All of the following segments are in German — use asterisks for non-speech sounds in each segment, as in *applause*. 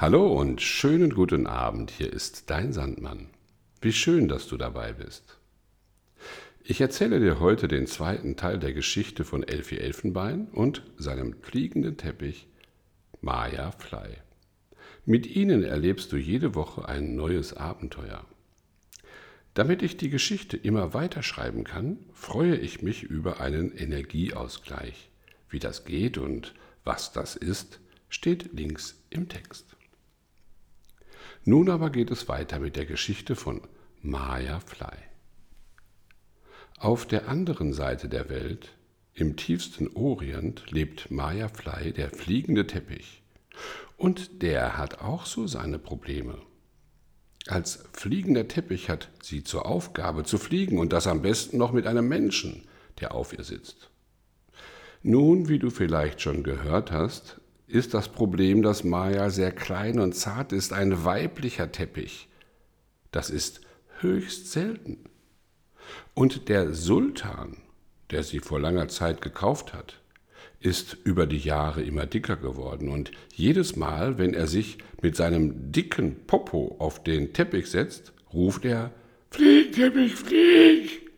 Hallo und schönen guten Abend, hier ist dein Sandmann. Wie schön, dass du dabei bist. Ich erzähle dir heute den zweiten Teil der Geschichte von Elfi Elfenbein und seinem fliegenden Teppich Maya Fly. Mit ihnen erlebst du jede Woche ein neues Abenteuer. Damit ich die Geschichte immer weiterschreiben kann, freue ich mich über einen Energieausgleich. Wie das geht und was das ist, steht links im Text. Nun aber geht es weiter mit der Geschichte von Maya Fly. Auf der anderen Seite der Welt, im tiefsten Orient, lebt Maya Fly, der fliegende Teppich. Und der hat auch so seine Probleme. Als fliegender Teppich hat sie zur Aufgabe zu fliegen und das am besten noch mit einem Menschen, der auf ihr sitzt. Nun, wie du vielleicht schon gehört hast, ist das Problem, dass Maya sehr klein und zart ist, ein weiblicher Teppich. Das ist höchst selten. Und der Sultan, der sie vor langer Zeit gekauft hat, ist über die Jahre immer dicker geworden und jedes Mal, wenn er sich mit seinem dicken Popo auf den Teppich setzt, ruft er Flieg, Teppich, flieg!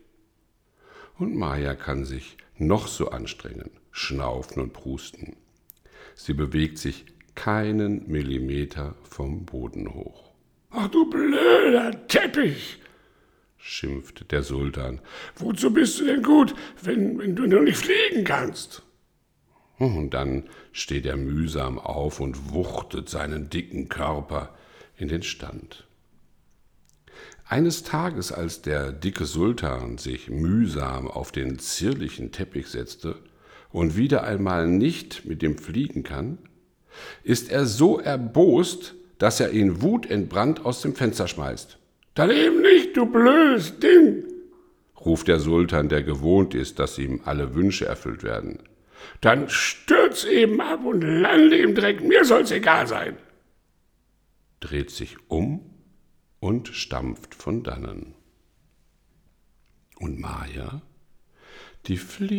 Und Maya kann sich noch so anstrengen, schnaufen und prusten. Sie bewegt sich keinen Millimeter vom Boden hoch. Ach du blöder Teppich, schimpft der Sultan. Wozu bist du denn gut, wenn, wenn du noch nicht fliegen kannst? Und dann steht er mühsam auf und wuchtet seinen dicken Körper in den Stand. Eines Tages, als der dicke Sultan sich mühsam auf den zierlichen Teppich setzte, und wieder einmal nicht mit dem fliegen kann, ist er so erbost, dass er ihn wutentbrannt aus dem Fenster schmeißt. Daneben nicht, du blödes Ding, ruft der Sultan, der gewohnt ist, dass ihm alle Wünsche erfüllt werden. Dann stürz eben ab und lande im Dreck, mir soll's egal sein. Dreht sich um und stampft von dannen. Und Maya die fliegt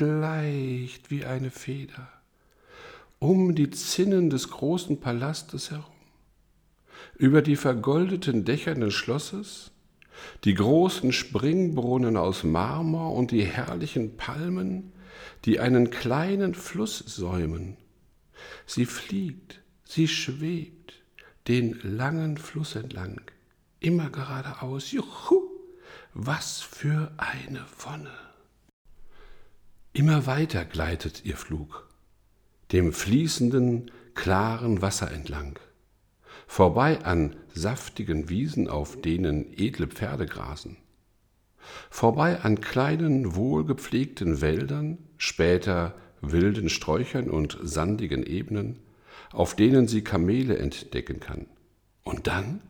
leicht wie eine Feder um die Zinnen des großen Palastes herum, über die vergoldeten Dächer des Schlosses, die großen Springbrunnen aus Marmor und die herrlichen Palmen, die einen kleinen Fluss säumen. Sie fliegt, sie schwebt den langen Fluss entlang, immer geradeaus. Juhu, was für eine Wonne! Immer weiter gleitet ihr Flug, dem fließenden, klaren Wasser entlang, vorbei an saftigen Wiesen, auf denen edle Pferde grasen, vorbei an kleinen, wohlgepflegten Wäldern, später wilden Sträuchern und sandigen Ebenen, auf denen sie Kamele entdecken kann. Und dann,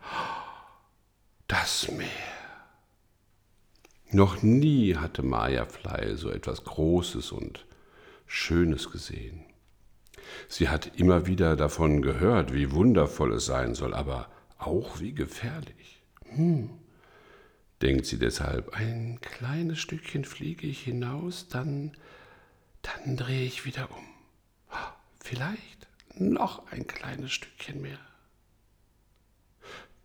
das Meer. Noch nie hatte Maya Fly so etwas Großes und Schönes gesehen. Sie hat immer wieder davon gehört, wie wundervoll es sein soll, aber auch wie gefährlich. Hm, denkt sie deshalb, ein kleines Stückchen fliege ich hinaus, dann, dann drehe ich wieder um. Vielleicht noch ein kleines Stückchen mehr.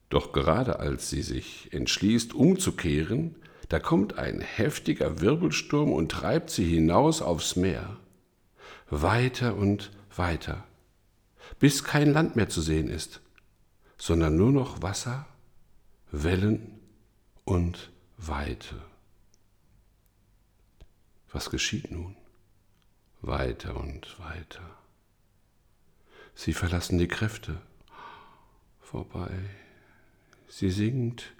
Doch gerade als sie sich entschließt, umzukehren, da kommt ein heftiger Wirbelsturm und treibt sie hinaus aufs Meer, weiter und weiter, bis kein Land mehr zu sehen ist, sondern nur noch Wasser, Wellen und Weite. Was geschieht nun? Weiter und weiter. Sie verlassen die Kräfte. Vorbei, Sie sinkt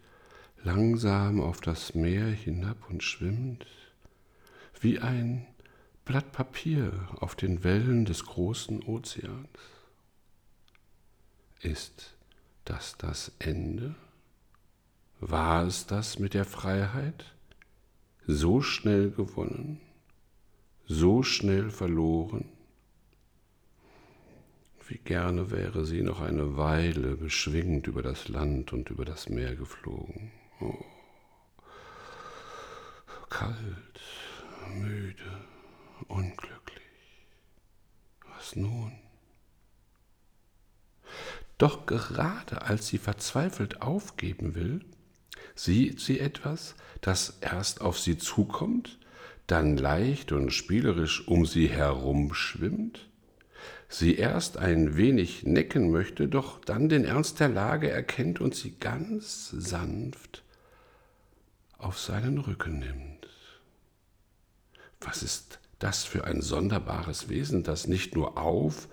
langsam auf das Meer hinab und schwimmt wie ein Blatt Papier auf den Wellen des großen Ozeans. Ist das das Ende? War es das mit der Freiheit? So schnell gewonnen, so schnell verloren? Wie gerne wäre sie noch eine Weile beschwingt über das Land und über das Meer geflogen. Oh. Kalt, müde, unglücklich. was nun? Doch gerade als sie verzweifelt aufgeben will, sieht sie etwas, das erst auf sie zukommt, dann leicht und spielerisch um sie herumschwimmt, sie erst ein wenig necken möchte, doch dann den Ernst der Lage erkennt und sie ganz sanft auf seinen Rücken nimmt. Was ist das für ein sonderbares Wesen, das nicht nur auf,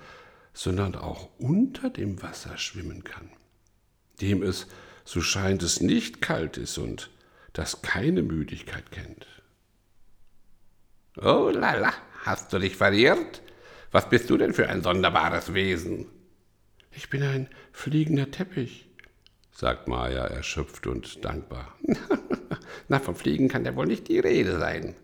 sondern auch unter dem Wasser schwimmen kann, dem es, so scheint es, nicht kalt ist und das keine Müdigkeit kennt. Oh lala, hast du dich verirrt? Was bist du denn für ein sonderbares Wesen? Ich bin ein fliegender Teppich, sagt Maya erschöpft und dankbar. *laughs* Na, vom Fliegen kann ja wohl nicht die Rede sein,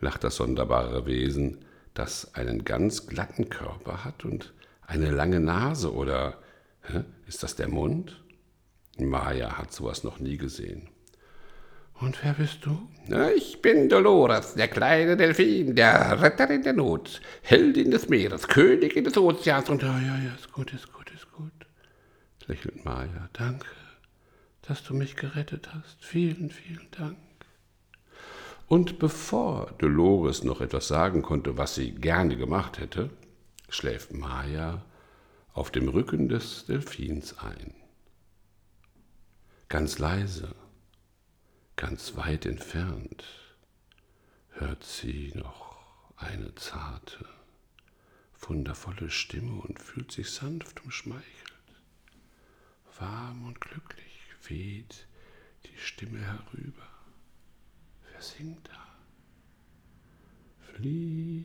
lacht das sonderbare Wesen, das einen ganz glatten Körper hat und eine lange Nase oder hä, ist das der Mund? Maya hat sowas noch nie gesehen. Und wer bist du? Ich bin Dolores, der kleine Delfin, der Retter in der Not, Heldin des Meeres, Königin des Ozeans und... Ja, ja, ja, ist gut, ist gut, ist gut, lächelt Maya. Danke, dass du mich gerettet hast. Vielen, vielen Dank. Und bevor Dolores noch etwas sagen konnte, was sie gerne gemacht hätte, schläft Maya auf dem Rücken des Delfins ein. Ganz leise Ganz weit entfernt hört sie noch eine zarte, wundervolle Stimme und fühlt sich sanft umschmeichelt. Warm und glücklich weht die Stimme herüber. Wer singt da? Flieg,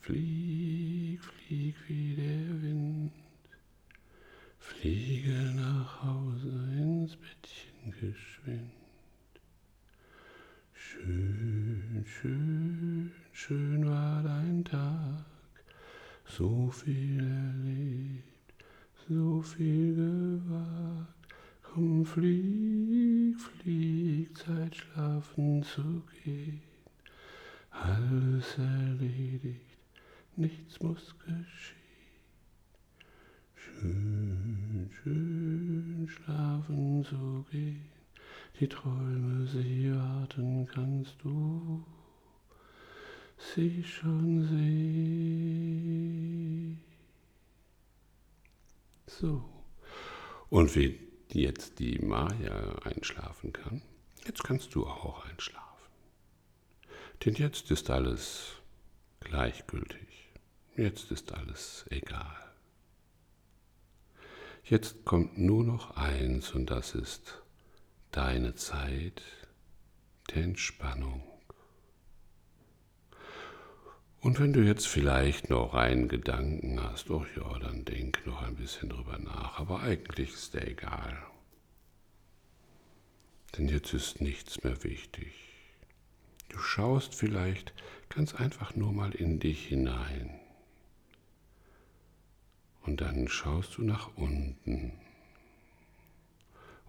flieg, flieg wie der Wind. Fliege nach Hause ins Bettchen geschwind. Schön, schön, schön war dein Tag, so viel erlebt, so viel gewagt. Komm, flieg, flieg, Zeit schlafen zu gehen. Alles erledigt, nichts muss geschehen. Schön, schön schlafen zu gehen. Die Träume, sie warten, kannst du sie schon sehen. So. Und wie jetzt die Maya einschlafen kann, jetzt kannst du auch einschlafen. Denn jetzt ist alles gleichgültig. Jetzt ist alles egal. Jetzt kommt nur noch eins und das ist deine Zeit der Entspannung. Und wenn du jetzt vielleicht noch einen Gedanken hast, oh ja, dann denk noch ein bisschen drüber nach, aber eigentlich ist der egal. Denn jetzt ist nichts mehr wichtig. Du schaust vielleicht ganz einfach nur mal in dich hinein. Und dann schaust du nach unten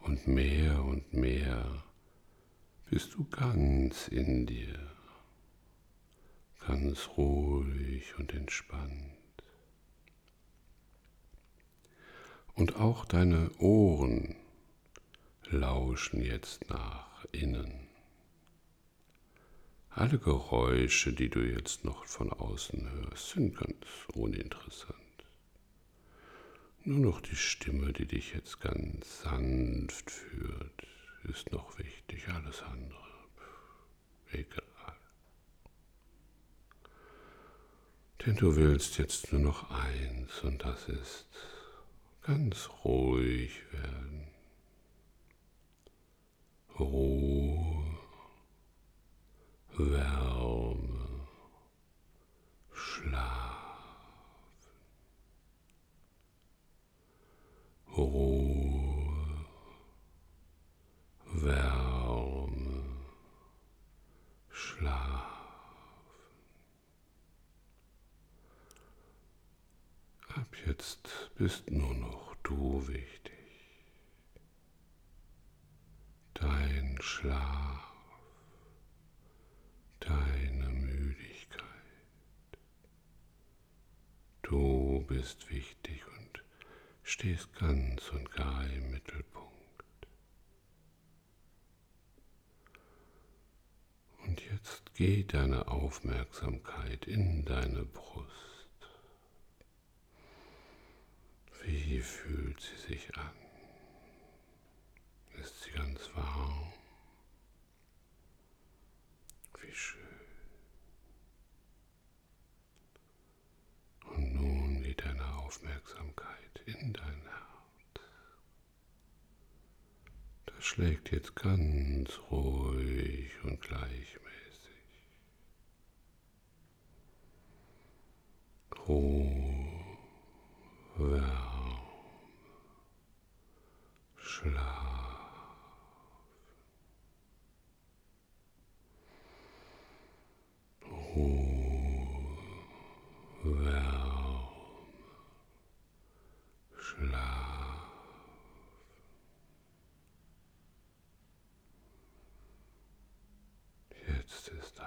und mehr und mehr bist du ganz in dir, ganz ruhig und entspannt. Und auch deine Ohren lauschen jetzt nach innen. Alle Geräusche, die du jetzt noch von außen hörst, sind ganz uninteressant. Nur noch die Stimme, die dich jetzt ganz sanft führt, ist noch wichtig. Alles andere, egal. Denn du willst jetzt nur noch eins und das ist ganz ruhig werden. Ruhe, Wärme, Schlaf. Ruhe, Wärme, Schlaf. Ab jetzt bist nur noch du wichtig. Dein Schlaf, deine Müdigkeit. Du bist wichtig und stehst ganz und gar im Mittelpunkt. Und jetzt geht deine Aufmerksamkeit in deine Brust. Wie fühlt sie sich an? Ist sie ganz warm? Wie schön. Und nun geht deine Aufmerksamkeit in dein Herz. Das schlägt jetzt ganz ruhig und gleichmäßig. Ruhe, Schlaf. Ruhe, Wärme, Schlaf. Jetzt ist